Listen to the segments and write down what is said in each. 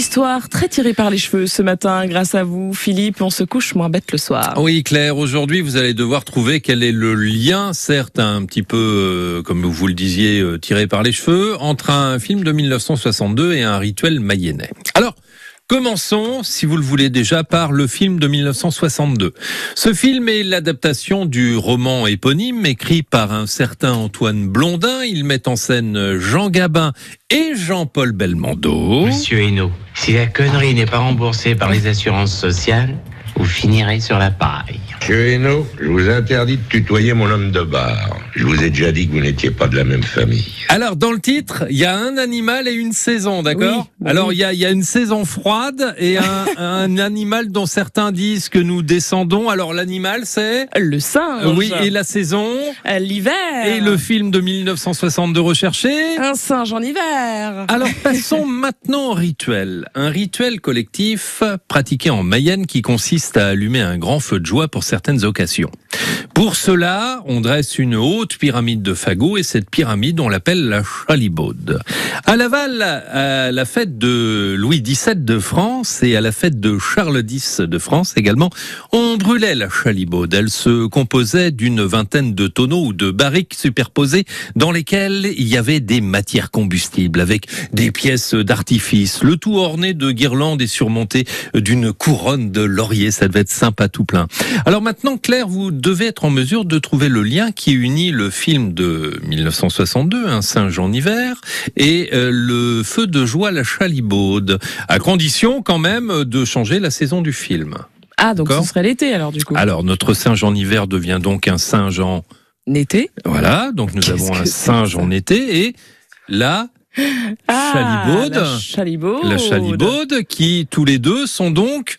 histoire très tirée par les cheveux ce matin. Grâce à vous, Philippe, on se couche moins bête le soir. Oui, Claire, aujourd'hui, vous allez devoir trouver quel est le lien, certes un petit peu, euh, comme vous le disiez, euh, tiré par les cheveux, entre un film de 1962 et un rituel mayennais. Alors, Commençons, si vous le voulez déjà, par le film de 1962. Ce film est l'adaptation du roman éponyme écrit par un certain Antoine Blondin. Il met en scène Jean Gabin et Jean-Paul Belmondo. Monsieur Hainaut, si la connerie n'est pas remboursée par les assurances sociales, vous finirez sur la paille. Monsieur Hainaut, je vous interdis de tutoyer mon homme de bar. Je vous ai déjà dit que vous n'étiez pas de la même famille. Alors, dans le titre, il y a un animal et une saison, d'accord Oui, Alors, il y a, il y a une saison froide et un, un animal dont certains disent que nous descendons. Alors, l'animal, c'est Le singe. Oui, et la saison Euh, L'hiver. Et le film de 1962 recherché Un singe en hiver. alors passons maintenant au rituel. Un rituel collectif pratiqué en Mayenne qui consiste à allumer un grand feu de joie pour certaines occasions. Pour cela, on dresse une haute pyramide de fagots et cette pyramide, on l'appelle la Chalibaude. À Laval, à la fête de Louis XVII de France et à la fête de Charles X de France également, on brûlait la Chalibaude. Elle se composait d'une vingtaine de tonneaux ou de barriques superposées dans lesquelles il y avait des matières combustibles avec des pièces d'artifice, le tout orné de guirlandes et surmonté d'une couronne de laurier. Ça devait être sympa tout plein. Alors maintenant, Claire, vous devez être en mesure de trouver le lien qui unit le film de 1962, Un singe en hiver, et euh, le feu de joie, la Chalibaude, à condition quand même de changer la saison du film. Ah, donc ce serait l'été alors du coup. Alors notre singe en hiver devient donc un singe en L'été. voilà, donc nous avons un singe en été et la Ah, Chalibaude. La Chalibaude. la Chalibaude qui tous les deux sont donc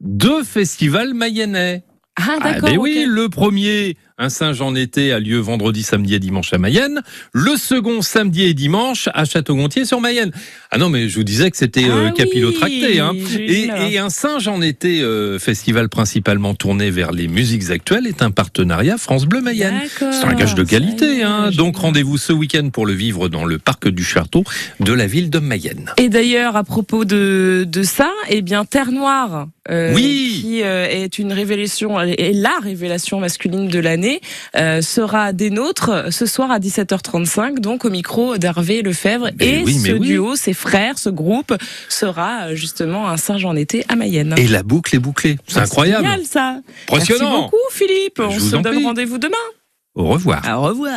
deux festivals mayennais. Ah, Ah d'accord. ben oui, ok. le premier, un singe en été, a lieu vendredi, samedi et dimanche à Mayenne. Le second, samedi et dimanche à Château-Gontier sur Mayenne. Ah non, mais je vous disais que c'était euh, Ah capillotracté. oui, Hein. Et, un singe en été, euh, festival principalement tourné vers les musiques actuelles, est un partenariat France Bleu Mayenne. C'est un gage de qualité. Hein. Donc rendez-vous ce week-end pour le vivre dans le parc du Château de la ville de Mayenne. Et d'ailleurs, à propos de, de ça, eh bien, Terre Noire, euh, Oui. qui euh, est une révélation, est la révélation masculine de l'année, euh, sera des nôtres ce soir à 17h35, donc au micro d'Hervé Lefebvre. Mais et oui, ce oui. duo, ses frères, ce groupe, sera euh, justement un singe en été à Mayenne. Et la boucle est bouclée. C'est incroyable. génial ça. Impressionnant. Merci beaucoup Philippe. Je On vous se donne rendez-vous demain. Au revoir. Au revoir.